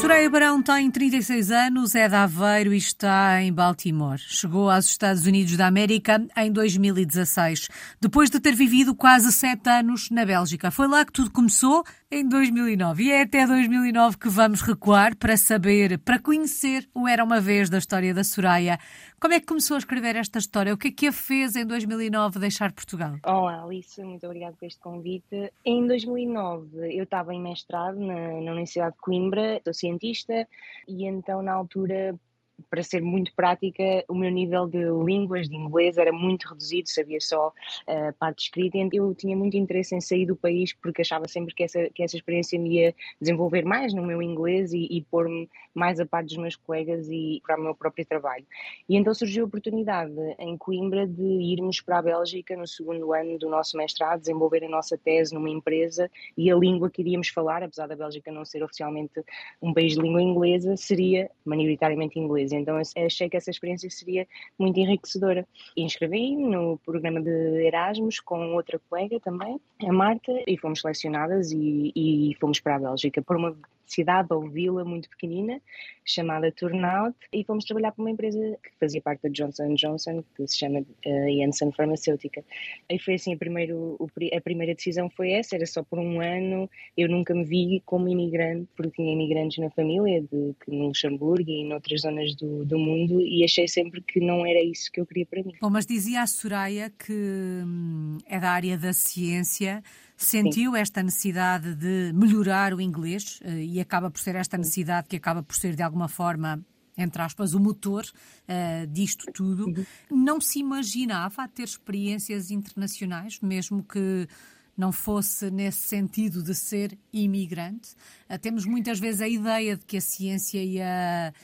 Soraya Barão tem 36 anos, é de Aveiro e está em Baltimore. Chegou aos Estados Unidos da América em 2016, depois de ter vivido quase sete anos na Bélgica. Foi lá que tudo começou, em 2009. E é até 2009 que vamos recuar para saber, para conhecer o Era Uma Vez da história da Soraya. Como é que começou a escrever esta história? O que é que a fez em 2009 deixar Portugal? Olá, Alice, muito obrigada por este convite. Em 2009 eu estava em mestrado na, na Universidade de Coimbra, sou cientista, e então na altura para ser muito prática, o meu nível de línguas, de inglês, era muito reduzido, sabia só a uh, parte escrita. Eu tinha muito interesse em sair do país porque achava sempre que essa, que essa experiência me ia desenvolver mais no meu inglês e, e pôr-me mais a par dos meus colegas e para o meu próprio trabalho. E então surgiu a oportunidade em Coimbra de irmos para a Bélgica no segundo ano do nosso mestrado, desenvolver a nossa tese numa empresa e a língua que iríamos falar, apesar da Bélgica não ser oficialmente um país de língua inglesa, seria maioritariamente inglês. Então achei que essa experiência seria muito enriquecedora. Inscrevi-me no programa de Erasmus com outra colega também, a Marta, e fomos selecionadas e, e fomos para a Bélgica por uma cidade ou vila muito pequenina chamada Turnout e fomos trabalhar para uma empresa que fazia parte da Johnson Johnson que se chama uh, Janssen Farmacêutica e foi assim a, primeiro, a primeira decisão foi essa, era só por um ano eu nunca me vi como imigrante porque tinha imigrantes na família de, no Luxemburgo e em outras zonas do, do mundo e achei sempre que não era isso que eu queria para mim. Bom, mas dizia a Soraya que hum, é da área da ciência sentiu Sim. esta necessidade de melhorar o inglês eh, e acaba por ser esta necessidade que acaba por ser de alguma forma entre aspas, o motor uh, disto tudo. Uhum. Não se imaginava ter experiências internacionais, mesmo que não fosse nesse sentido de ser imigrante. Uh, temos muitas vezes a ideia de que a ciência e a,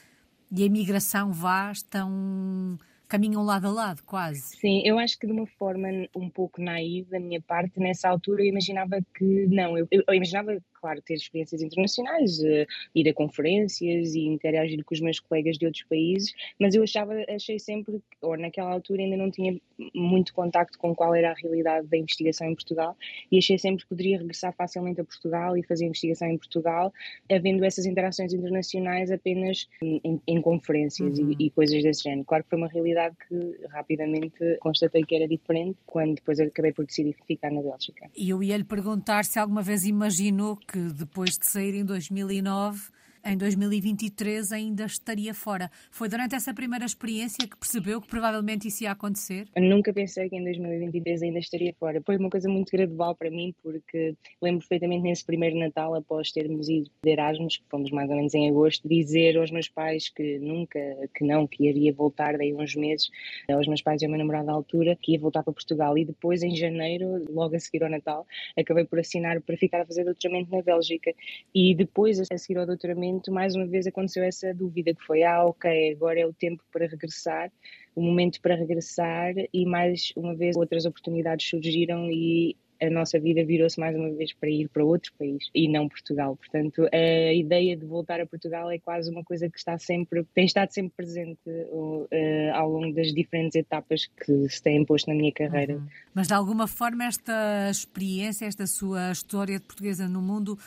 e a imigração vá estão caminham lado a lado, quase. Sim, eu acho que de uma forma um pouco naiva da minha parte, nessa altura eu imaginava que não, eu, eu, imaginava claro, ter experiências internacionais, uh, ir a conferências e interagir com os meus colegas de outros países, mas eu achava, achei sempre, ou naquela altura ainda não tinha muito contacto com qual era a realidade da investigação em Portugal e achei sempre que poderia regressar facilmente a Portugal e fazer investigação em Portugal, havendo essas interações internacionais apenas em, em conferências uhum. e, e, coisas desse género. Claro que foi uma realidade que rapidamente constatei que era diferente quando depois acabei por decidir ficar na Bélgica. E eu ia lhe perguntar se alguma vez imaginou que depois de sair em 2009 em 2023 ainda estaria fora. Foi durante essa primeira experiência que percebeu que provavelmente isso ia acontecer? Eu nunca pensei que em 2023 ainda estaria fora. Foi uma coisa muito gradual para mim, porque lembro perfeitamente nesse primeiro Natal, após termos ido de Erasmus, que fomos mais ou menos em agosto, dizer aos meus pais que nunca, que não, que iria voltar daí uns meses, aos meus pais e ao meu namorado à altura, que ia voltar para Portugal. E depois, em janeiro, logo a seguir ao Natal, acabei por assinar para ficar a fazer doutoramento na Bélgica. E depois, a seguir ao doutoramento, momento, mais uma vez aconteceu essa dúvida que foi, ah, ok, agora é o tempo para regressar, o momento para regressar e mais uma vez outras oportunidades surgiram e a nossa vida virou-se mais uma vez para ir para outro país e não Portugal. Portanto, a ideia de voltar a Portugal é quase uma coisa que está sempre, tem estado sempre presente uh, ao longo das diferentes etapas que se têm posto na minha carreira. Uhum. Mas de alguma forma esta experiência, esta sua história de portuguesa no mundo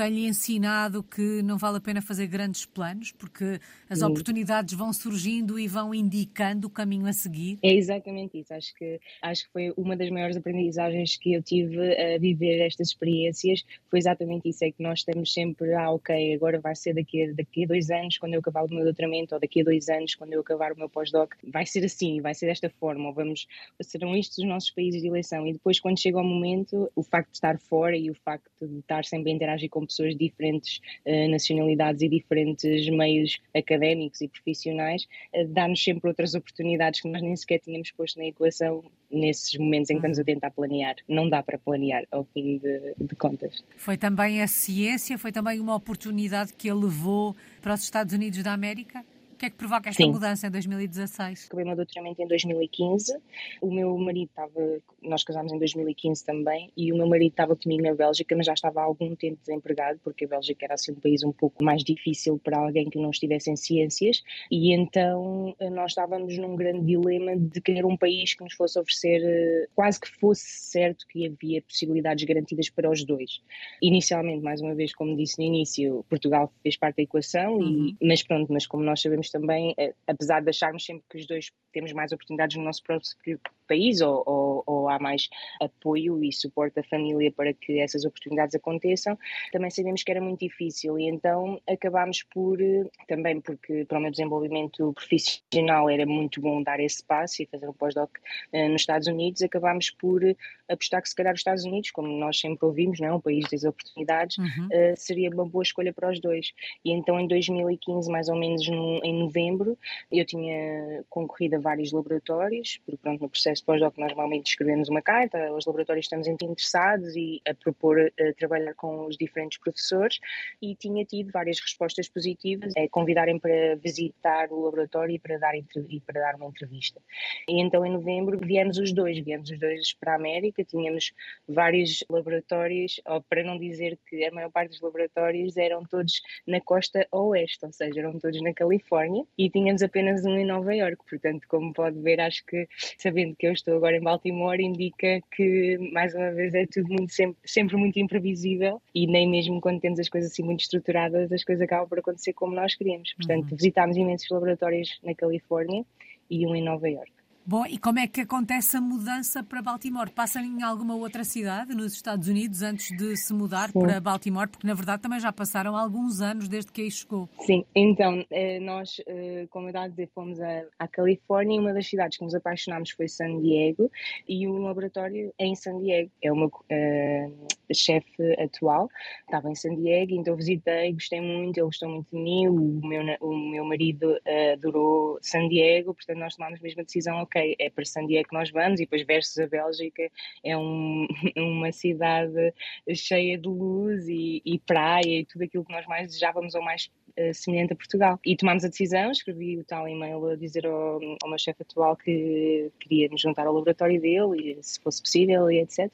tem-lhe ensinado que não vale a pena fazer grandes planos, porque as Sim. oportunidades vão surgindo e vão indicando o caminho a seguir? É exatamente isso. Acho que, acho que foi uma das maiores aprendizagens que eu tive a viver estas experiências. Foi exatamente isso. É que nós estamos sempre, ah, ok, agora vai ser daqui a, daqui a dois anos, quando eu acabar o meu doutoramento, ou daqui a dois anos, quando eu acabar o meu pós-doc. Vai ser assim, vai ser desta forma. Ou vamos, serão estes os nossos países de eleição. E depois, quando chega o momento, o facto de estar fora e o facto de estar sempre a interagir com pessoas de diferentes uh, nacionalidades e diferentes meios académicos e profissionais, uh, dá-nos sempre outras oportunidades que nós nem sequer tínhamos posto na equação nesses momentos em que estamos a tentar planear. Não dá para planear, ao fim de, de contas. Foi também a ciência, foi também uma oportunidade que a levou para os Estados Unidos da América? Que é que provoca esta Sim. mudança em 2016? Acabei o meu doutoramento em 2015. O meu marido estava, nós casámos em 2015 também, e o meu marido estava comigo na Bélgica, mas já estava há algum tempo desempregado, porque a Bélgica era assim um país um pouco mais difícil para alguém que não estivesse em ciências, e então eh, nós estávamos num grande dilema de querer um país que nos fosse oferecer, eh, quase que fosse certo que havia possibilidades garantidas para os dois. Inicialmente, mais uma vez, como disse no início, Portugal fez parte da equação, uhum. e, mas pronto, mas como nós sabemos também, eh, apesar de acharmos sempre que os dois temos mais oportunidades no nosso próprio país ou, ou, ou, há mais apoio e suporte da família para que essas oportunidades aconteçam, também sabemos que era muito difícil e então acabámos por, também porque para o meu desenvolvimento profissional era muito bom dar esse passo e fazer um pós-doc uh, nos Estados Unidos, acabámos por apostar que se calhar os Estados Unidos, como nós sempre ouvimos, não é? um país das oportunidades, uhum. uh, seria uma boa escolha para os dois. E então em 2015, mais ou menos no, em novembro, eu tinha concorrido a vários laboratórios, porque pronto, no processo pós-doc nós normalmente escrevemos uma carta aos laboratórios estamos interessados e a propor a trabalhar com os diferentes professores e tinha tido várias respostas positivas, é convidarem para visitar o laboratório e para dar, e para dar uma entrevista. E então em novembro viemos os dois, viemos os dois para a América, tínhamos vários laboratórios, ou para não dizer que a maior parte dos laboratórios eram todos na costa oeste, ou seja, eram todos na Califórnia e tínhamos apenas um em Nova York, portanto como pode ver, acho que sabendo que eu estou agora em Baltimore, indica que, mais uma vez, é tudo muito, sempre, sempre muito imprevisível e nem mesmo quando temos as coisas assim muito estruturadas, as coisas acabam por acontecer como nós queríamos. Portanto, uhum. visitámos imensos laboratórios na Califórnia e um em Nova York. Bom, e como é que acontece a mudança para Baltimore? Passa em alguma outra cidade nos Estados Unidos antes de se mudar Sim. para Baltimore? Porque na verdade também já passaram alguns anos desde que aí chegou. Sim, então eh, nós, eh, como eu estava a dizer, fomos à Califórnia e uma das cidades que nos apaixonámos foi San Diego e o laboratório é em San Diego. É o meu uh, chefe atual, estava em San Diego, então visitei, gostei muito, ele gostou muito de mim, o meu, o meu marido adorou San Diego, portanto nós tomámos a mesma decisão ok, é para San Diego que nós vamos e depois versus a Bélgica é um, uma cidade cheia de luz e, e, praia e tudo aquilo que nós mais desejávamos ou mais semelhante a Portugal. E tomámos a decisão, escrevi o tal e-mail a dizer ao, ao meu chefe atual que queria me juntar ao laboratório dele e se fosse possível e etc.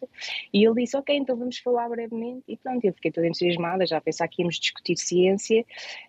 E ele disse, ok, então vamos falar brevemente e pronto, eu fiquei toda entusiasmada, já a pensar que íamos discutir ciência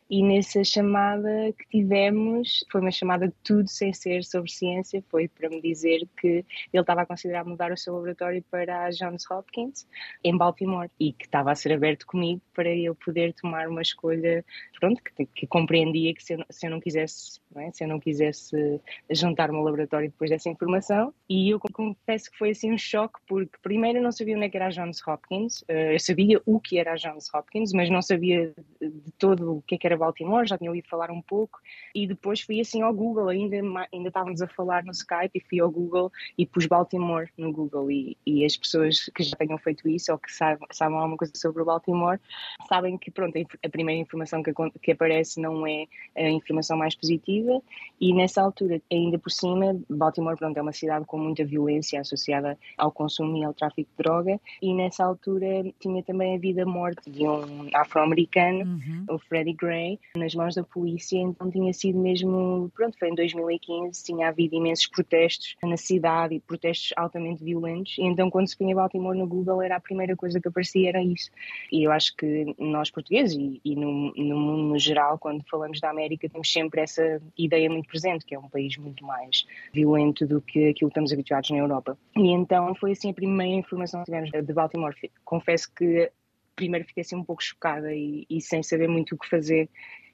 e nessa chamada que tivemos, foi uma chamada de tudo sem ser sobre ciência, foi para me dizer que ele estava a considerar mudar o seu laboratório para a Johns Hopkins, em Baltimore, e que estava a ser aberto comigo para eu poder tomar uma escolha, pronto, que, que compreendia que se eu, se eu não quisesse, não é? se eu não quisesse juntar-me ao laboratório depois dessa informação, e eu confesso que foi assim um choque, porque primeiro eu não sabia onde é que era a Johns Hopkins, eh, eu sabia o que era a Johns Hopkins, mas não sabia de todo o que, é que era Baltimore, já tinha ouvido falar um pouco, e depois fui assim ao Google, ainda, ainda estávamos a falar no Skype e fui ao Google e pus Baltimore no Google, e, e as pessoas que já tenham feito isso ou que sabem, alguma coisa sobre o Baltimore sabem que, pronto, a primeira informação que, que aparece não é a informação mais positiva, e nessa altura, ainda por cima, Baltimore, pronto, é uma cidade com muita violência associada ao consumo e ao tráfico de droga, e nessa altura tinha também a vida-morte de um afro-americano, uhum. o Freddie Gray, nas mãos da polícia, então tinha sido mesmo, pronto, foi em 2015, tinha havido imensos protestos na cidade e protestos altamente violentos, e então quando se punha Baltimore no Google era a primeira coisa que aparecia, era isso. E eu acho que nós portugueses e, e no, no mundo no geral, quando falamos da América, temos sempre essa ideia muito presente, que é um país muito mais violento do que aquilo que estamos habituados na Europa. E então foi assim a primeira informação que tivemos de Baltimore. Confesso que primeiro fiquei assim um pouco chocada e, e, sem saber muito o que fazer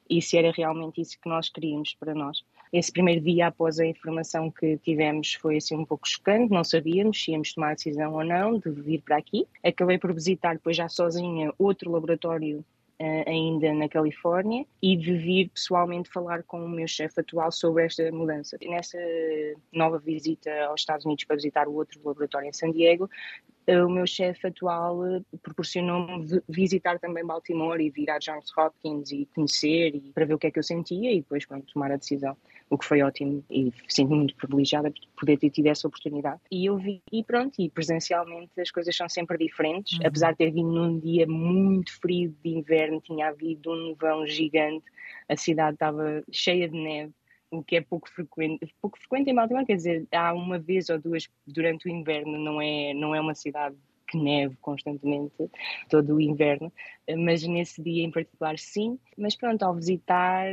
e se era realmente isso que nós queríamos para nós. Esse primeiro dia após a informação que tivemos foi assim um pouco chocante, não sabíamos se íamos tomar a decisão ou não de vir para aqui. Acabei por visitar depois já sozinha outro laboratório Uh, ainda na Califórnia e de vir pessoalmente falar com o meu chefe atual sobre esta mudança. Nessa nova visita aos Estados Unidos para visitar o outro laboratório em San Diego, o meu chefe atual proporcionou-me visitar também Baltimore e vir a Johns Hopkins e conhecer e para ver o que é que eu sentia e depois pronto, tomar a decisão, o que foi ótimo e sinto-me muito privilegiada por poder ter tido essa oportunidade. E eu vi e pronto, e presencialmente as coisas são sempre diferentes, uhum. apesar de ter vindo num dia muito frio de inverno, tinha havido um nevão gigante, a cidade estava cheia de neve o que é pouco frequente, pouco frequente em Baltimore, quer dizer, há uma vez ou duas durante o inverno, não é, não é uma cidade que neve constantemente todo o inverno, mas nesse dia em particular sim. Mas pronto, ao visitar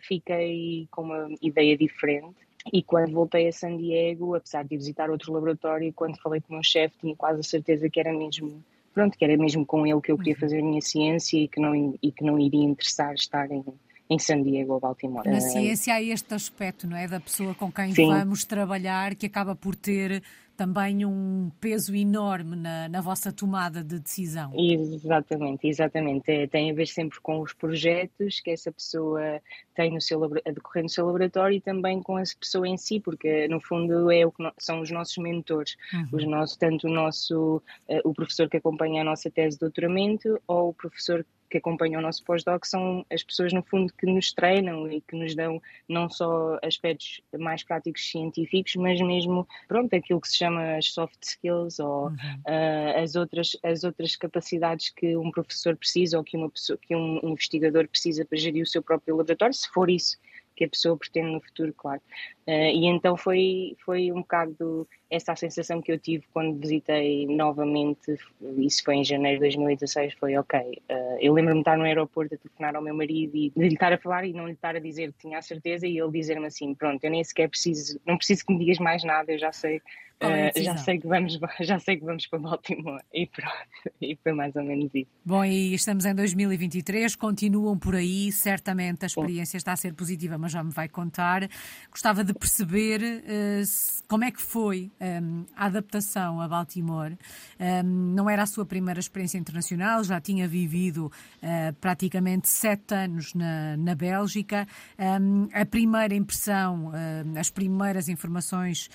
fiquei com uma ideia diferente. E quando voltei a San Diego, apesar de visitar outro laboratório, quando falei com o meu chefe, tinha quase a certeza que era mesmo pronto, que era mesmo com ele que eu queria uhum. fazer a minha ciência e que não, e que não iria interessar estar em, em San Diego ou Baltimore. Na ciência há este aspecto, não é? Da pessoa com quem Sim. vamos trabalhar que acaba por ter também um peso enorme na, na vossa tomada de decisão. Exatamente, exatamente. É, tem a ver sempre com os projetos que essa pessoa tem no seu, a decorrer no seu laboratório e também com essa pessoa em si, porque no fundo é o que são os nossos mentores, uhum. os nossos, tanto o nosso uh, o professor que acompanha a nossa tese de doutoramento ou o professor que acompanham o nosso pós-doc são as pessoas, no fundo, que nos treinam e que nos dão não só aspectos mais práticos científicos, mas mesmo, pronto, aquilo que se chama as soft skills ou uhum. uh, as, outras, as outras capacidades que um professor precisa ou que, uma pessoa, que um investigador precisa para gerir o seu próprio laboratório, se for isso que a pessoa pretende no futuro, claro. Uh, e então foi, foi um bocado essa a sensação que eu tive quando visitei novamente, isso foi em janeiro de 2016, foi ok. Uh, eu lembro-me de estar no aeroporto a telefonar ao meu marido e de lhe estar a falar e não lhe estar a dizer que tinha a certeza e ele dizer-me assim, pronto, eu nem sequer preciso, não preciso que me digas mais nada, eu já sei Uh, já sei que vamos já sei que vamos para Baltimore. E pronto e foi mais ou menos isso. Bom e estamos em 2023 continuam por aí certamente a experiência está a ser positiva mas já me vai contar. Gostava de perceber uh, como é que foi um, ehm, a adaptação a Baltimore. Um, ehm, não era a sua primeira experiência internacional já tinha vivido uh, praticamente sete anos na, na Bélgica. Um, a primeira impressão as primeiras informações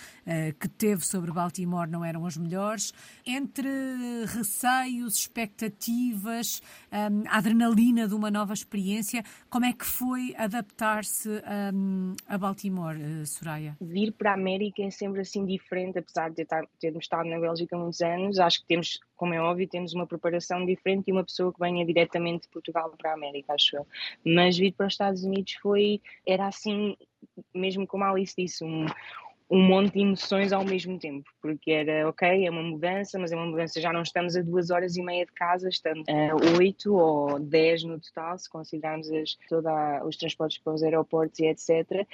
que teve sobre Baltimore não eram as melhores. Entre receios, expectativas, a adrenalina de uma nova experiência, como é que foi adaptar-se a Baltimore, Soraya? Vir para a América é sempre assim diferente, apesar de termos estado na Bélgica há muitos anos. Acho que temos, como é óbvio, temos uma preparação diferente e uma pessoa que venha diretamente de Portugal para a América, acho eu. Mas vir para os Estados Unidos foi, era assim, mesmo como a Alice disse, um, um monte de emoções ao mesmo tempo, porque era ok, é uma mudança, mas é uma mudança, já não estamos a duas horas e meia de casa, estamos a oito ou dez no total, se considerarmos as, toda os transportes para os aeroportos e etc.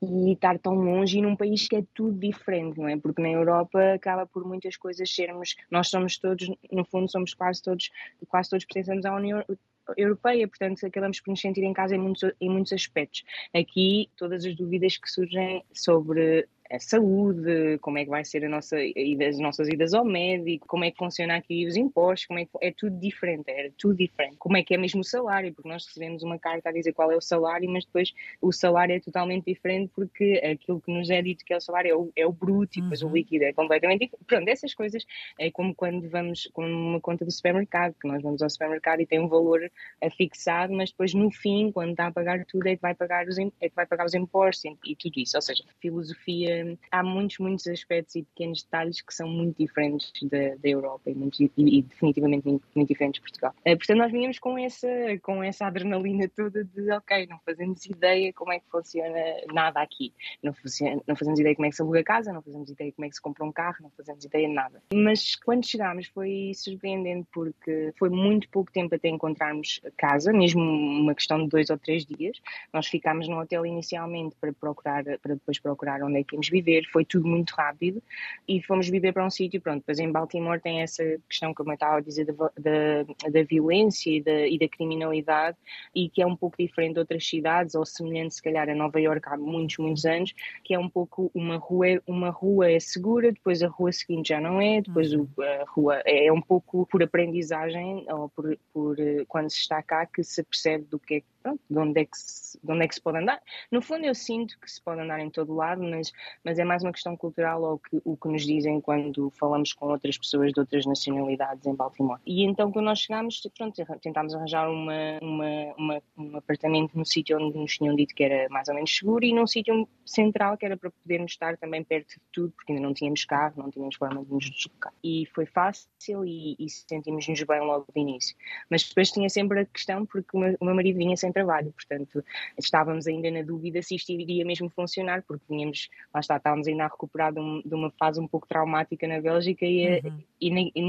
E estar tão longe e num país que é tudo diferente, não é? Porque na Europa acaba por muitas coisas sermos, nós somos todos, no fundo, somos quase todos, quase todos pertencemos à União europeia, portanto acabamos por nos sentir em casa em muitos, em muitos aspectos. Aqui, todas as dúvidas que surgem sobre a saúde, como é que vai ser a nossa, as nossas idas ao médico, como é que funciona aqui os impostos, como é que, é tudo diferente, era tudo diferente. Como é que é mesmo o salário, porque nós recebemos uma carta a dizer qual é o salário, mas depois o salário é totalmente diferente porque aquilo que nos é dito que é o salário é o, é o bruto e depois uhum. o líquido é completamente diferente. Pronto, essas coisas é como quando vamos com uma conta do supermercado, que nós vamos ao supermercado e tem um valor fixado, mas depois no fim, quando está a pagar tudo, é que vai pagar os, é que vai pagar os impostos e, e tudo isso. Ou seja, filosofia há muitos, muitos aspectos e pequenos detalhes que são muito diferentes da, da Europa e, muito, e, e definitivamente muito, muito, diferentes de Portugal. Uh, portanto, nós vinhamos com essa, com essa adrenalina toda de, ok, não fazemos ideia como é que funciona nada aqui. Não, funciona, não fazemos ideia como é que se aluga casa, não fazemos ideia como é que se compra um carro, não fazemos ideia de nada. Mas quando chegámos foi surpreendente porque foi muito pouco tempo até encontrarmos casa, mesmo uma questão de dois ou três dias. Nós ficámos no hotel inicialmente para procurar, para depois procurar onde é que íamos viver, foi tudo muito rápido e fomos viver para um sítio, pronto, depois em Baltimore tem essa questão, como eu estava a dizer, da, da, da violência e da, e da, criminalidade e que é um pouco diferente de outras cidades ou semelhante se calhar a Nova York há muitos, muitos anos, que é um pouco uma rua, uma rua é segura, depois a rua seguinte já não é, depois uhum. a rua é, é um pouco por aprendizagem ou por, por quando se está cá que se percebe do que é pronto, de onde, é que se, de onde é que se pode andar. No fundo, eu sinto que se pode andar em todo lado, mas, mas é mais uma questão cultural ou que, o que nos dizem quando falamos com outras pessoas de outras nacionalidades em Baltimore. E então, quando nós chegámos, pronto, tentámos arranjar uma, uma, uma um apartamento no sítio onde nos tinham dito que era mais ou menos seguro e num sítio central que era para podermos estar também perto de tudo, porque ainda não tínhamos carro, não tínhamos forma de nos deslocar. E foi fácil e, e sentimos-nos bem logo de início. Mas depois tinha sempre a questão, porque o meu, o meu marido vinha sem trabalho, portanto estávamos ainda na dúvida se isto iria mesmo funcionar, porque vinhamos, lá está, estávamos ainda a recuperar de, um, de uma fase um pouco traumática na Bélgica e, uhum. e, na, e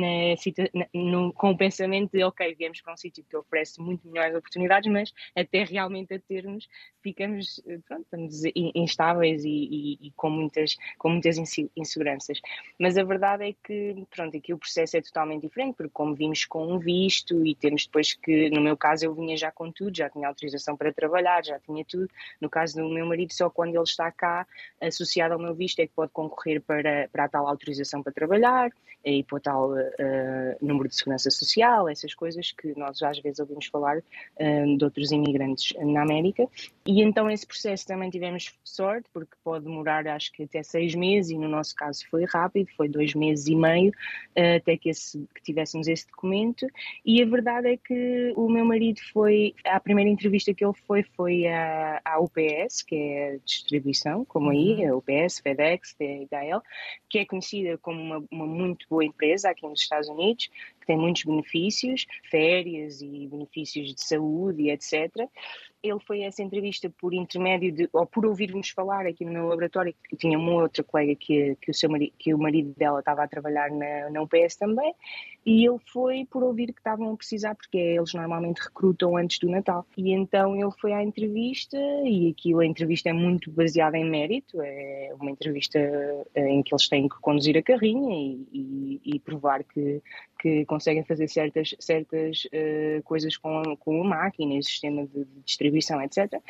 na, no, com o pensamento de, ok, viemos para um sítio que oferece muito melhores oportunidades, mas até realmente a termos, ficamos, pronto, estamos instáveis e, e, e, com muitas, com muitas inseguranças. Mas a verdade é que, pronto, aqui o processo é totalmente diferente, porque como vimos com um visto e temos depois que, no meu caso, eu vinha já com tudo, já tinha autorização para trabalhar, já tinha tudo. No caso do meu marido, só quando ele está cá, associado ao meu visto, é que pode concorrer para, para a tal autorização para trabalhar e para o tal uh, número de segurança social, essas coisas que nós às vezes ouvimos falar uh, de outros imigrantes na América. E então esse processo também tivemos sorte, porque pode demorar acho que até seis meses, e no nosso caso foi rápido, foi dois meses e meio, uh, até que, esse, que tivéssemos esse documento. E a verdade é que o meu marido foi, a primeira entrevista que ele foi, foi à, à UPS, que é a distribuição, como aí, uhum. a UPS, FedEx, DHL, que é conhecida como uma, uma muito boa empresa aqui nos Estados Unidos, que tem muitos benefícios, férias e benefícios de saúde e etc ele foi a essa entrevista por intermédio de, ou por ouvir-nos falar aqui no meu laboratório, que tinha uma outra colega que, que, o, seu marido, que o marido dela estava a trabalhar na, na UPS também, e ele foi por ouvir que estavam a precisar, porque eles normalmente recrutam antes do Natal. E então ele foi à entrevista, e aquilo, a entrevista é muito baseada em mérito, é uma entrevista eh, em que eles têm que conduzir a carrinha e, e, e provar que, que conseguem fazer certas, certas uh, coisas com, com a máquina o sistema de, de distribuição, etc.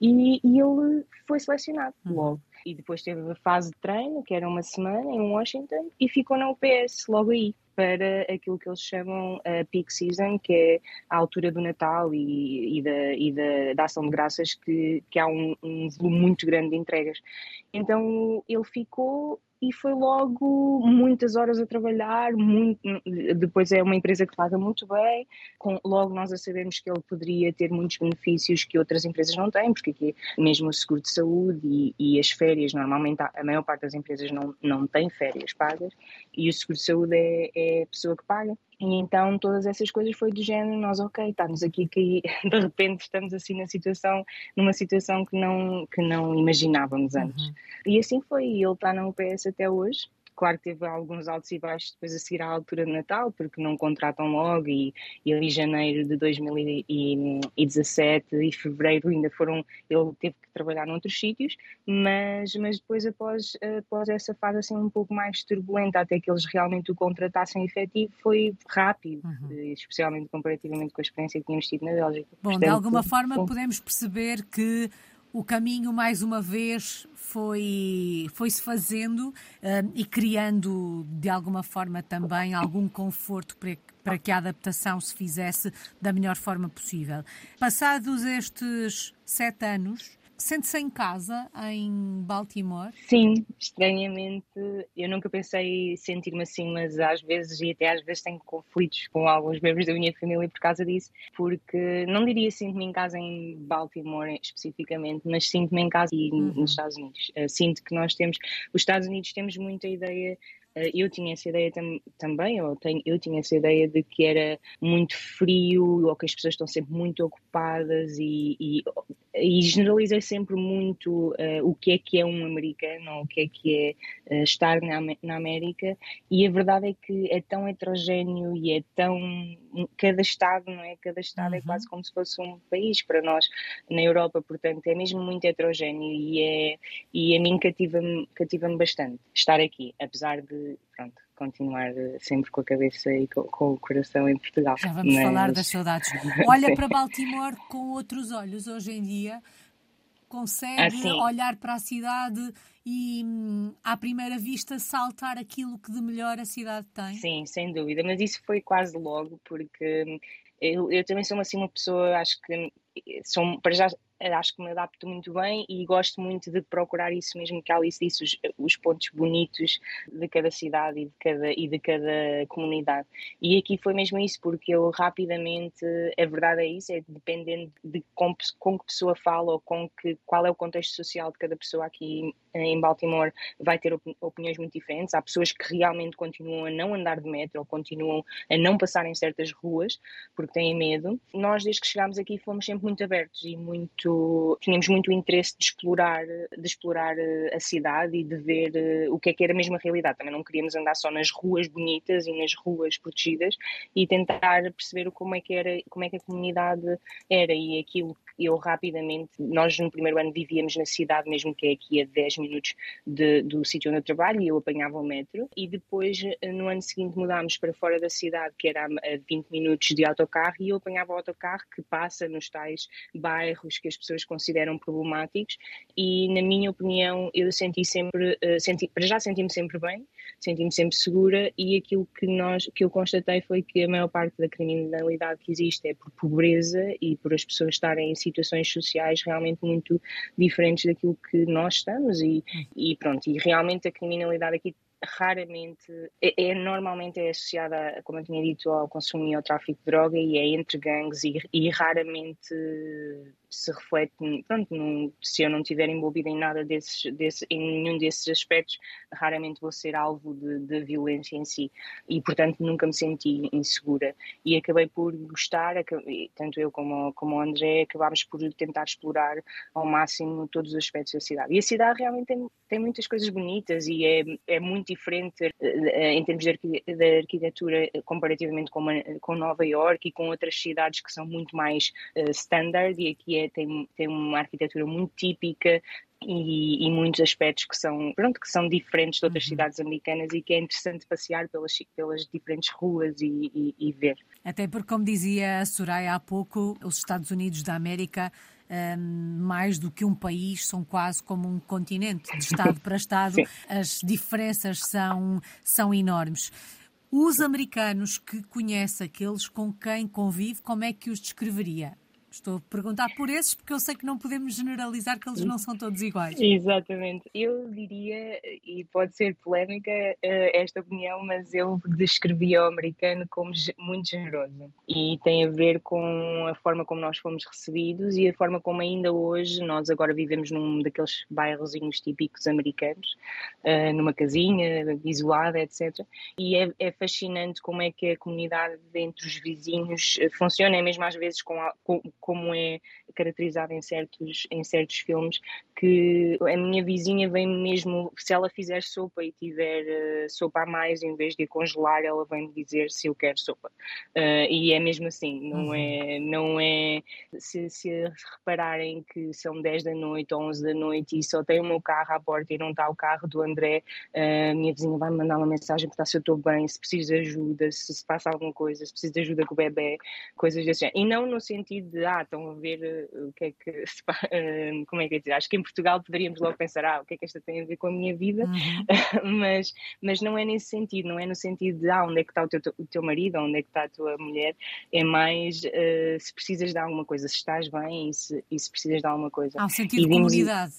E, e, ele foi selecionado uhum. logo. E depois teve a fase de treino, que era uma semana em Washington, e ficou na UPS logo aí para aquilo que eles chamam a peak season, que é a altura do Natal e, e, da, e da, da, ação de graças, que, que há um, um volume muito grande de entregas. Então ele ficou e foi logo muitas horas a trabalhar, muito, depois é uma empresa que paga muito bem, com, logo nós a sabemos que ele poderia ter muitos benefícios que outras empresas não têm, porque aqui mesmo o seguro de saúde e, e as férias, normalmente a maior parte das empresas não, não tem férias pagas, e o seguro de saúde é, é a pessoa que paga. E então todas essas coisas foi do género, nós ok, estamos aqui que de repente estamos assim na situação, numa situação que não, que não imaginávamos antes. Uhum. E assim foi, e ele está na UPS até hoje, Claro que teve alguns altos e baixos depois a seguir à altura de Natal, porque não contratam logo e, e ali janeiro de 2017 e fevereiro ainda foram, ele teve que trabalhar noutros sítios, mas, mas depois após, após essa fase assim um pouco mais turbulenta, até que eles realmente o contratassem efetivo, foi rápido, uhum. especialmente comparativamente com a experiência que tínhamos tido na Bélgica. Bom, Portanto, de alguma forma bom. podemos perceber que o caminho, mais uma vez, foi, foi se fazendo uh, e criando, de alguma forma, também algum conforto para, para que a adaptação se fizesse da melhor forma possível. Passados estes sete anos, Sente-se em casa em Baltimore? Sim, estranhamente. Eu nunca pensei sentir-me assim, mas às vezes, e até às vezes, tenho conflitos com alguns membros da minha família por causa disso, porque não diria sinto-me em casa em Baltimore especificamente, mas sinto-me em casa uhum. nos Estados Unidos. Uh, sinto que nós temos, os Estados Unidos temos muita ideia eu tinha essa ideia tam também, eu, tenho, eu tinha essa ideia de que era muito frio, ou que as pessoas estão sempre muito ocupadas e, e, e generalizei sempre muito uh, o que é que é um americano, o que é que é uh, estar na, na América, e a verdade é que é tão heterogéneo e é tão. Cada Estado, não é? Cada Estado é uhum. é quase como se fosse um país para nós na Europa, portanto é mesmo muito heterogéneo e, é, e a mim cativa-me cativa bastante estar aqui, apesar de pronto, continuar eh, sempre com a cabeça e com, com o coração em Portugal. Já vamos Mas... falar das saudades. Olha para Baltimore com outros olhos hoje em dia, consegue assim. olhar para a cidade e hum, à primeira vista saltar aquilo que de melhor a cidade tem? Sim, sem dúvida, mas isso foi quase logo porque hum, eu, eu também sou assim uma pessoa, acho que são, para já acho que me adapto muito bem e gosto muito de procurar isso mesmo que a Alice disse, os, os, pontos bonitos de cada cidade e de cada, e de cada comunidade. E aqui foi mesmo isso, porque eu rapidamente, a verdade é isso, é dependendo de com, com que pessoa fala ou com que, qual é o contexto social de cada pessoa aqui em Baltimore, vai ter opiniões muito diferentes. Há pessoas que realmente continuam a não andar de metro ou continuam a não passar em certas ruas porque têm medo. Nós, desde que chegámos aqui, fomos sempre muito abertos e muito muito, tínhamos muito interesse de explorar, de explorar eh, a cidade e de ver eh, o que é que era a mesma realidade. Também não queríamos andar só nas ruas bonitas e nas ruas protegidas e tentar perceber como é que era, como é que a comunidade era e aquilo que eu rapidamente, nós no primeiro ano vivíamos na cidade mesmo que é aqui a 10 minutos de, do sítio onde eu trabalho e eu apanhava o metro e depois eh, no ano seguinte mudámos para fora da cidade que era a 20 minutos de autocarro e eu apanhava o autocarro que passa nos tais bairros que as as pessoas consideram problemáticos e na minha opinião eu senti sempre uh, senti, para já senti-me sempre bem senti-me sempre segura e aquilo que nós que eu constatei foi que a maior parte da criminalidade que existe é por pobreza e por as pessoas estarem em situações sociais realmente muito diferentes daquilo que nós estamos e, e pronto e realmente a criminalidade aqui raramente, é, é, normalmente é associada, como eu tinha dito, ao consumo e ao tráfico de droga e é entre gangues e, e raramente se reflete, pronto, se eu não estiver envolvida em nada desses, desse, em nenhum desses aspectos, raramente vou ser alvo de, de, violência em si. E, portanto, nunca me senti insegura. E acabei por gostar, tanto eu como, como o André, acabámos por tentar explorar ao máximo todos os aspectos da cidade. E a cidade realmente tem, tem muitas coisas bonitas e é, é muito diferente eh, eh, em termos de, arquitetura comparativamente com, uma, com Nova York e com outras cidades que são muito mais uh, standard. E aqui é, tem, tem uma arquitetura muito típica e, e, muitos aspectos que são, pronto, que são diferentes de outras uhum. cidades americanas e que é interessante passear pelas, pelas diferentes ruas e, e, e, ver. Até porque, como dizia a Soraya há pouco, os Estados Unidos da América, um, mais do que um país, são quase como um continente, de Estado para Estado, as diferenças são, são enormes. Os americanos que conhece, aqueles com quem convive, como é que os descreveria? Estou a perguntar por esses porque eu sei que não podemos generalizar que eles não são todos iguais. Exatamente. Eu diria, e pode ser polémica eh, esta opinião, mas eu descrevia o americano como muito generoso. E tem a ver com a forma como nós fomos recebidos e a forma como ainda hoje, nós agora vivemos num daqueles bairrozinhos típicos americanos, eh, numa casinha isolada, etc. E é, é fascinante como é que a comunidade entre os vizinhos eh, funciona, é mesmo às vezes com, com como é caracterizado em certos, em certos filmes, que a minha vizinha vem mesmo, se ela fizer sopa e tiver uh, sopa a mais, em vez de congelar, ela vem me dizer se eu quero sopa. Uh, e é mesmo assim, não uhum. é, não é, se, se repararem que são 10 da noite ou 11 da noite e só tem o meu carro à porta e não está o carro do André, uh, a minha vizinha vai me mandar uma mensagem para se eu estou bem, se preciso de ajuda, se se passa alguma coisa, se preciso de ajuda com o bebê, coisas desse género. E não no sentido de, ah, estão a ver o que é que, como é que é dizer, acho que em Portugal poderíamos logo pensar, ah, o que é que esta tem a ver com a minha vida? Uhum. mas, mas não é nesse sentido, não é no sentido de, ah, onde é que está o teu, o teu marido, onde é que está a tua mulher, é mais uh, se precisas de alguma coisa, se estás bem e se, e se precisas de alguma coisa. Há um sentido de comunidade.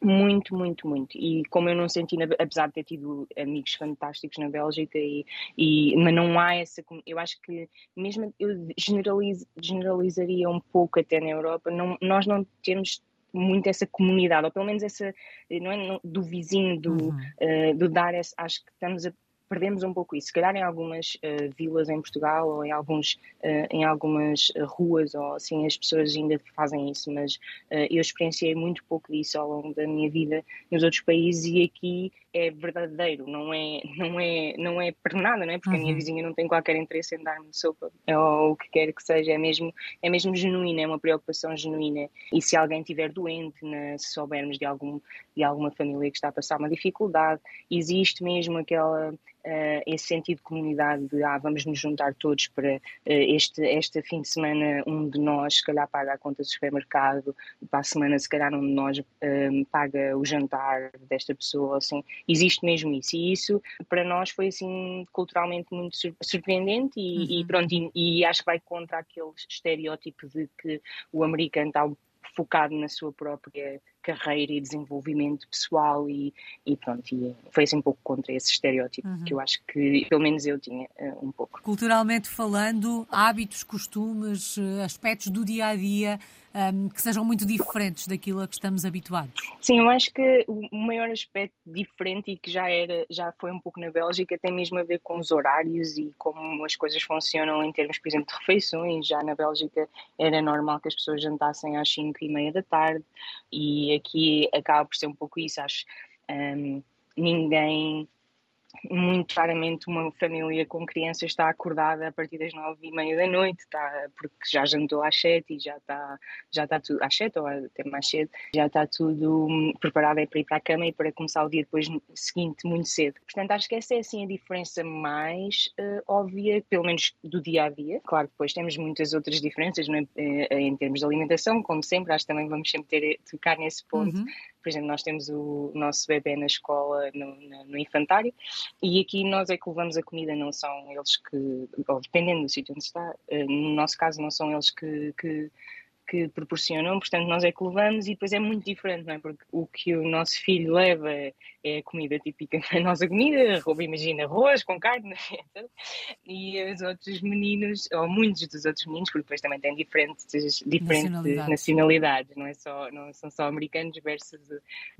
Muito, muito, muito. E como eu não senti, apesar de ter tido amigos fantásticos na Bélgica, e, e, mas não há essa. Eu acho que, mesmo eu generaliz, generalizaria um pouco até na Europa, não, nós não temos muito essa comunidade, ou pelo menos essa, não é, do vizinho, do, uhum. uh, do dar, esse, acho que estamos a perdemos um pouco isso. Se calhar em algumas uh, vilas em Portugal ou em, alguns, uh, em algumas ruas ou assim as pessoas ainda fazem isso, mas uh, eu experienciei muito pouco disso ao longo da minha vida nos outros países e aqui é verdadeiro, não é, não é, não é por nada, não é? Porque uhum. a minha uhum. vizinha não tem qualquer interesse em dar-me sopa ou o que quer que seja, é mesmo, é mesmo genuína, é uma preocupação genuína. E se alguém estiver doente, né, se soubermos de, algum, de alguma família que está a passar uma dificuldade, existe mesmo aquela uh, esse sentido de comunidade de ah, vamos nos juntar todos para uh, este, este fim de semana um de nós se calhar paga a conta do supermercado, para a semana se calhar um de nós uh, paga o jantar desta pessoa, assim, existe mesmo isso e isso para nós foi assim culturalmente muito surpreendente e, uhum. e pronto, e, e, acho que vai contra aquele estereótipo de que o americano está focado na sua própria carreira e desenvolvimento pessoal e, e pronto, e foi assim um pouco contra esse estereótipo uhum. que eu acho que pelo menos eu tinha uh, um pouco. Culturalmente falando, hábitos, costumes, eh, aspectos do dia a dia um, que sejam muito diferentes daquilo a que estamos habituados? Sim, eu acho que o maior aspecto diferente e que já era, já foi um pouco na Bélgica, tem mesmo a ver com os horários e como as coisas funcionam em termos, por exemplo, de refeições. Já na Bélgica era normal que as pessoas jantassem às 5 e meia da tarde e aqui acaba por ser um pouco isso, acho. Um, ninguém muito claramente uma família com crianças está acordada a partir das nove e meia da noite, está, porque já jantou às sete e já está, já está tudo, às sete ou até mais cedo, já está tudo hum, preparado para ir para a cama e para começar o dia depois seguinte muito cedo. Portanto, acho que essa é assim a diferença mais uh, óbvia, pelo menos do dia a dia. Claro, depois temos muitas outras diferenças é? Eh, em termos de alimentação, como sempre, acho que também vamos sempre ter, tocar nesse ponto. Uhum por exemplo, nós temos o nosso bebê na escola, no, no, infantário, e aqui nós é que levamos a comida, não são eles que, ou dependendo do sítio onde está, eh, no nosso caso não são eles que, que que proporcionam, portanto nós é que levamos e depois é muito diferente, não é? Porque o que o nosso filho leva é a comida típica da nossa comida, imagina arroz com carne, etc. E os outros meninos, ou muitos dos outros meninos, porque depois também têm diferentes, diferentes nacionalidades. nacionalidades, não é só, não são só americanos versus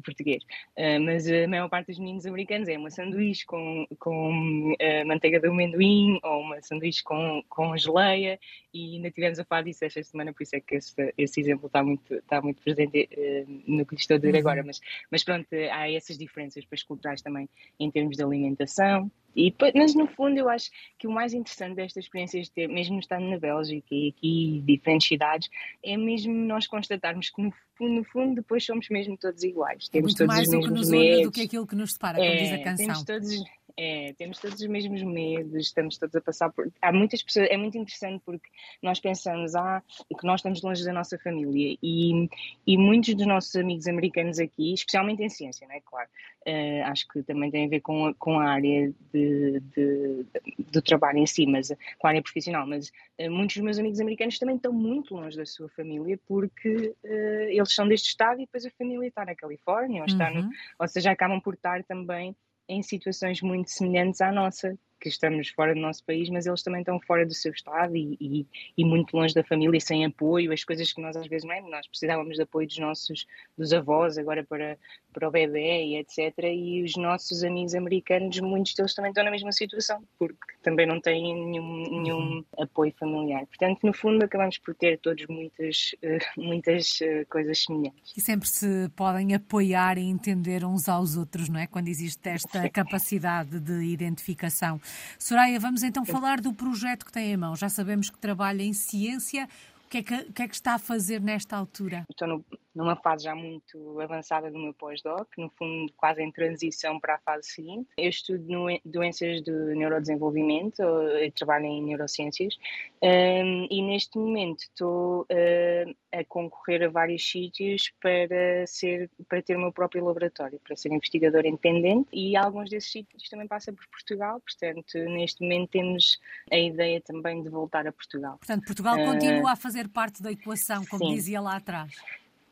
português. Uh, mas a maior parte dos meninos americanos é uma sanduíche com, com uh, manteiga de amendoim ou uma sanduíche com, com geleia e ainda tivemos a falar disso esta semana, por isso é que esse esse, esse exemplo está muito, está muito presente uh, no que lhe estou a dizer uhum. agora, mas, mas pronto, há essas diferenças culturais também em termos de alimentação. E, mas no fundo eu acho que o mais interessante desta experiência de ter, mesmo estando na Bélgica e aqui diferentes cidades, é mesmo nós constatarmos que no fundo, no fundo depois somos mesmo todos iguais. É temos Muito todos mais os mesmos o que nos une do que aquilo que nos separa, como é, diz a canção. Temos todos, é, temos todos os mesmos medos, estamos todos a passar por. Há muitas pessoas, é muito interessante porque nós pensamos ah, que nós estamos longe da nossa família e, e muitos dos nossos amigos americanos aqui, especialmente em ciência, não é? Claro, uh, acho que também tem a ver com, com a área de, de, do trabalho em si, mas com a área profissional, mas uh, muitos dos meus amigos americanos também estão muito longe da sua família porque uh, eles são deste estado e depois a família está na Califórnia ou, está no, uhum. ou seja, acabam por estar também em situações muito semelhantes à nossa, que estamos fora do nosso país, mas eles também estão fora do seu estado e, e, e, muito longe da família sem apoio, as coisas que nós às vezes não é, nós precisávamos de apoio dos nossos, dos avós agora para, para o bebê e etc. E os nossos amigos americanos, muitos deles também estão na mesma situação, porque também não têm nenhum, nenhum uhum. apoio familiar. Portanto, no fundo, acabamos por ter todos muitas, eh, muitas eh, coisas semelhantes. E sempre se podem apoiar e entender uns aos outros, não é? Quando existe esta capacidade de identificação. Soraya, vamos então falar do projeto que tem em mão. Já sabemos que trabalha em ciência. O que, é que, que, é que está a fazer nesta altura? Estou no, numa fase já muito avançada do meu pós-doc, no fundo quase em transição para a fase seguinte. Eu estudo doenças de neurodesenvolvimento, eu trabalho em neurociências um, e neste momento estou uh, a concorrer a vários sítios para, ser, para ter o meu próprio laboratório, para ser investigador independente e alguns desses sítios também passam por Portugal, portanto neste momento temos a ideia também de voltar a Portugal. Portanto, Portugal uh, continua a fazer parte da equação, como sim. dizia lá atrás.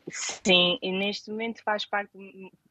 Sim, e neste momento faz parte,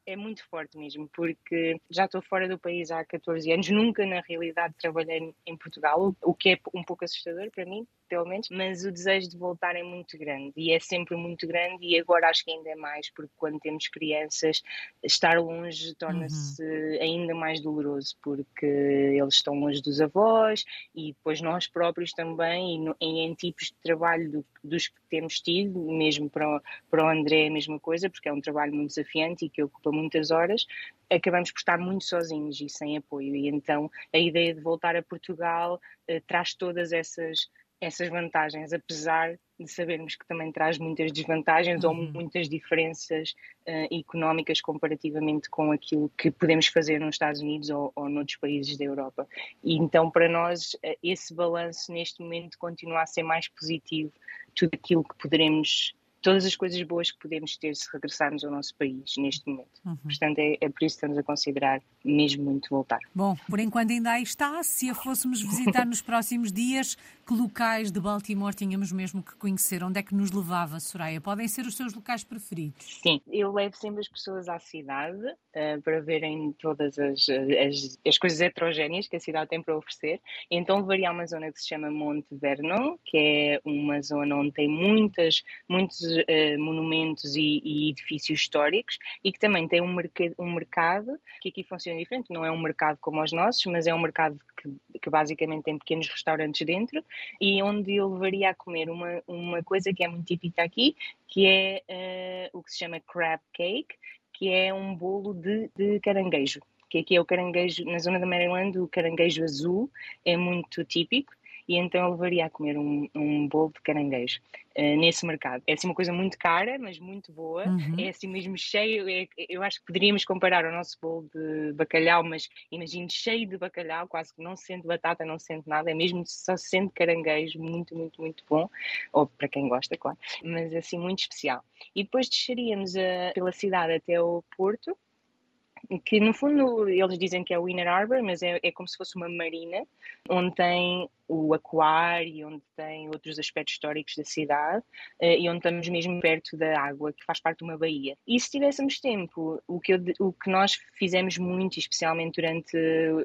é muito forte mesmo, porque já estou fora do país há 14 anos, nunca na realidade trabalhei em Portugal, o que é um pouco assustador para mim, pelo menos, mas o desejo de voltar é muito grande e é sempre muito grande e agora acho que ainda é mais, porque quando temos crianças, estar longe torna-se uhum. ainda mais doloroso, porque eles estão longe dos avós e depois nós próprios também, e no, em, em, tipos de trabalho do, dos que temos tido, mesmo para, para o André é a mesma coisa, porque é um trabalho muito desafiante e que ocupa muitas horas, acabamos por estar muito sozinhos e sem apoio. E então a ideia de voltar a Portugal uh, traz todas essas essas vantagens, apesar de sabermos que também traz muitas desvantagens uhum. ou muitas diferenças uh, económicas comparativamente com aquilo que podemos fazer nos Estados Unidos ou, ou noutros países da Europa. E então, para nós, uh, esse balanço neste momento continua a ser mais positivo, tudo aquilo que poderemos todas as coisas boas que podemos ter se regressarmos ao nosso país neste momento. Uhum. Portanto, é, é, por isso que estamos a considerar mesmo muito voltar. Bom, por enquanto ainda aí está. Se a fôssemos visitar nos próximos dias, que locais de Baltimore tínhamos mesmo que conhecer? Onde é que nos levava, Soraya? Podem ser os seus locais preferidos? Sim, eu levo sempre as pessoas à cidade uh, para verem todas as, as, as, coisas heterogéneas que a cidade tem para oferecer. Então levaria a uma zona que se chama Monte Vernon, que é uma zona onde tem muitas, muitos uh, monumentos e, e, edifícios históricos e que também tem um, mercado, um mercado que aqui funciona diferente. Não é um mercado como os nossos, mas é um mercado que, que basicamente tem pequenos restaurantes dentro e onde eu levaria a comer uma, uma coisa que é muito típica aqui, que é uh, o que se chama crab cake, que é um bolo de, de caranguejo que aqui é o caranguejo, na zona da Maryland, o caranguejo azul é muito típico e então eu levaria a comer um, um bolo de caranguejo uh, nesse mercado. É assim uma coisa muito cara, mas muito boa, uhum. é assim mesmo cheio, é, eu acho que poderíamos comparar o nosso bolo de bacalhau, mas imagino cheio de bacalhau, quase que não sendo batata, não sendo nada, é mesmo só sendo caranguejo, muito, muito, muito bom, ou para quem gosta, claro, mas assim muito especial. E depois desceríamos uh, pela cidade até o Porto, que no fundo eles dizem que é o Inner Harbor, mas é, é como se fosse uma marina, onde tem o aquário, onde tem outros aspectos históricos da cidade uh, e onde estamos mesmo perto da água, que faz parte de uma baía. E se tivéssemos tempo, o que, eu, o que nós fizemos muito, especialmente durante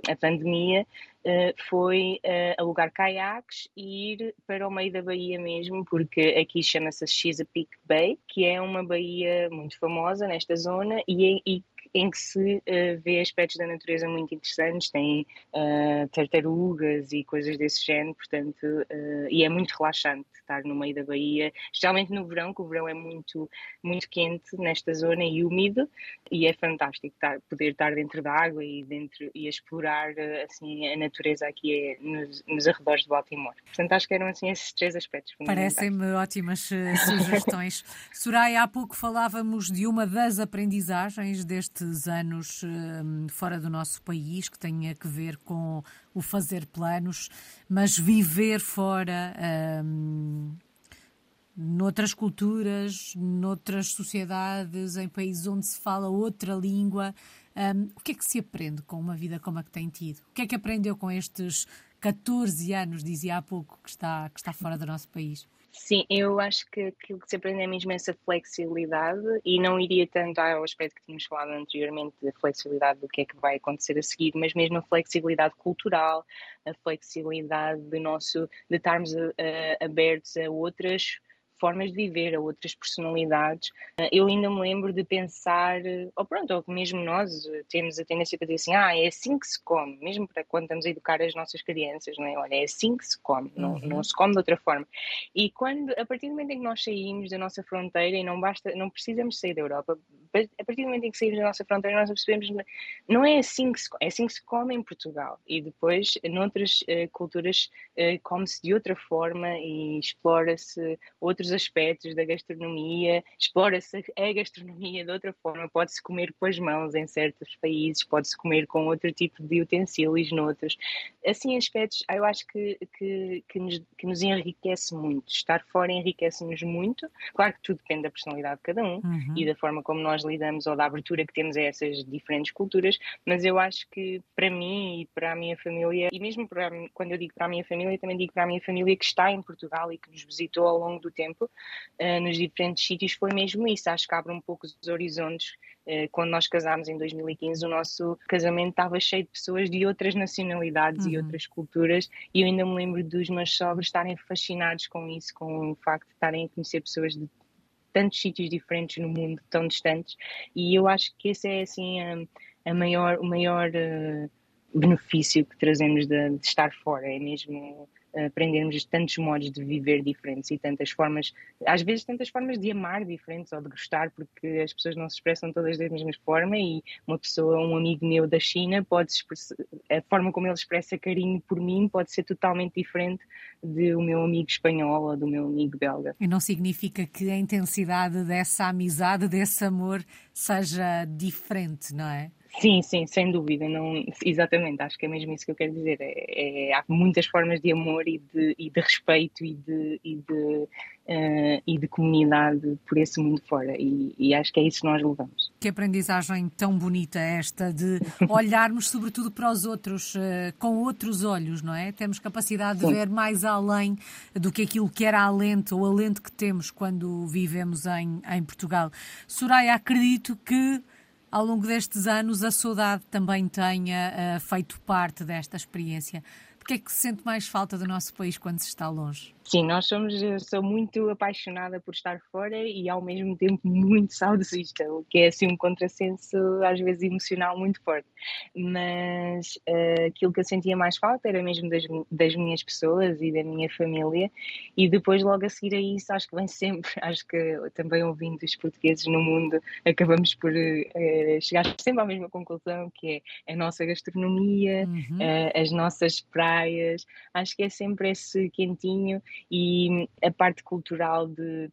a pandemia, uh, foi uh, alugar caiaques e ir para o meio da baía mesmo, porque aqui chama-se Chesapeake Bay, que é uma baía muito famosa nesta zona e, e em que se uh, vê aspectos da natureza muito interessantes, tem uh, tartarugas e coisas desse género, portanto, uh, e é muito relaxante estar no meio da Bahia, especialmente no verão, que o verão é muito, muito quente nesta zona e úmido, e é fantástico estar, poder estar dentro da água e, dentro, e explorar assim, a natureza aqui é, nos, nos arredores de Baltimore. Portanto, acho que eram assim esses três aspectos. Parecem-me ótimas sugestões. Soraya, há pouco falávamos de uma das aprendizagens deste estes anos hum, fora do nosso país, que tem a ver com o fazer planos, mas viver fora. Um, noutras culturas, noutras sociedades, em países onde se fala outra língua. Um, o que é que se aprende com uma vida como a que tem tido? O que é que aprendeu com estes 14 anos, dizia há pouco, que está, que está fora do nosso país? Sim, eu acho que aquilo que se aprende é mesmo essa flexibilidade e não iria tanto ao aspecto que tínhamos falado anteriormente da flexibilidade do que é que vai acontecer a seguir, mas mesmo a flexibilidade cultural, a flexibilidade do nosso, de estarmos uh, abertos a outras formas de viver, a outras personalidades. Eh, eu ainda me lembro de pensar, eh, ou pronto, ou mesmo nós eh, temos a tendência para dizer assim, ah, é assim que se come, mesmo para quando estamos a educar as nossas crianças, não é? Olha, é assim que se come, não, uhum. não se come de outra forma. E quando, a partir do momento em que nós saímos da nossa fronteira, e não basta, não precisamos sair da Europa, a partir do momento em que saímos da nossa fronteira, nós percebemos não é assim que se come, é assim que se come em Portugal. E depois, noutras uh, culturas, uh, come-se de outra forma e explora-se outros aspectos da gastronomia, explora-se a gastronomia de outra forma, pode-se comer com as mãos em certos países, pode-se comer com outro tipo de utensílios noutros. Assim, aspectos, eu acho que, que, que, nos, que nos enriquece muito. Estar fora enriquece-nos muito. Claro que tudo depende da personalidade de cada um uhum. e da forma como nós lidamos ou da abertura que temos a essas diferentes culturas, mas eu acho que para mim e para a minha família, e mesmo para, quando eu digo para a minha família, também digo para a minha família que está em Portugal e que nos visitou ao longo do tempo, uh, nos diferentes sítios, foi mesmo isso. Acho que abre um pouco os horizontes. Uh, quando nós casámos em 2015, o nosso casamento estava cheio de pessoas de outras nacionalidades uhum. e outras culturas, e eu ainda me lembro dos meus sogros estarem fascinados com isso, com o facto de estarem a conhecer pessoas de tantos sítios diferentes no mundo, tão distantes, e eu acho que esse é assim a, a maior, o maior uh, benefício que trazemos de, de, estar fora, é mesmo aprendermos tantos modos de viver diferentes e tantas formas, às vezes tantas formas de amar diferentes ou de gostar, porque as pessoas não se expressam todas da mesma forma e uma pessoa, um amigo meu da China, pode a forma como ele expressa carinho por mim pode ser totalmente diferente do meu amigo espanhol ou do meu amigo belga. E não significa que a intensidade dessa amizade, desse amor, seja diferente, não é? Sim, sim, sem dúvida, não, exatamente, acho que é mesmo isso que eu quero dizer. É, é há muitas formas de amor e de, e de respeito e de, e, de, uh, e de comunidade por esse mundo fora, e, e, acho que é isso que nós levamos. Que aprendizagem tão bonita esta de olharmos sobretudo para os outros uh, com outros olhos, não é? Temos capacidade de sim. ver mais além do que aquilo que era alento ou alento que temos quando vivemos em, em Portugal. Soraya, acredito que ao longo destes anos a saudade também tenha uh, feito parte desta experiência. Porque é que se sente mais falta do nosso país quando se está longe? Sim, nós somos, sou muito apaixonada por estar fora e ao mesmo tempo muito saudosista, o que é assim um contrassenso às vezes emocional muito forte. Mas uh, aquilo que eu sentia mais falta era mesmo das, das minhas pessoas e da minha família e depois logo a seguir a isso acho que vem sempre, acho que também ouvindo os portugueses no mundo acabamos por uh, chegar sempre à mesma conclusão que é a nossa gastronomia, uhum. uh, as nossas praias, acho que é sempre esse quentinho e a parte cultural de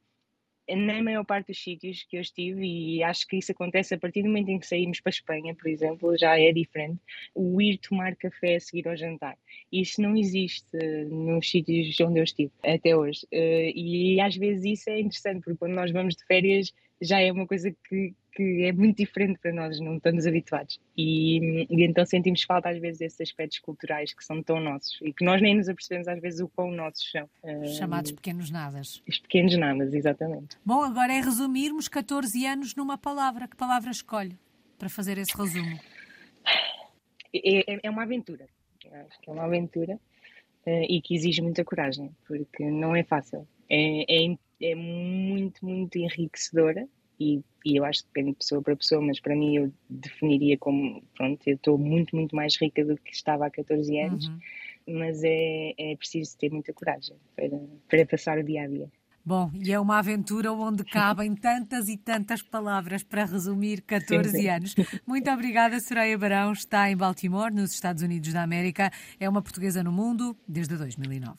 na maior parte dos sítios que eu estive, e acho que isso acontece a partir do momento em que saímos para a Espanha, por exemplo, já é diferente, o ir tomar café a seguir ao jantar. Isso não existe nos sítios onde eu estive até hoje. Eh, e às vezes isso é interessante, porque quando nós vamos de férias já é uma coisa que, que é muito diferente para nós, não estamos habituados. E, e, então sentimos falta às vezes desses aspectos culturais que são tão nossos e que nós nem nos apercebemos às vezes o quão nossos são. Chamados pequenos nadas. Os pequenos nadas, exatamente. Bom, agora é resumirmos 14 anos numa palavra. Que palavra escolhe para fazer esse resumo? É, é, é uma aventura. Acho que é uma aventura uh, e que exige muita coragem, porque não é fácil. É, é, é muito, muito enriquecedora e, e, eu acho que depende de pessoa para pessoa, mas para mim eu definiria como, pronto, eu estou muito, muito mais rica do que estava há 14 anos, uhum. mas é, é preciso ter muita coragem para, para passar o dia a dia. Bom, e é uma aventura onde cabem tantas e tantas palavras para resumir 14 sim, sim. anos. Muito obrigada, Soraya Barão. Está em Baltimore, nos Estados Unidos da América. É uma portuguesa no mundo desde 2009.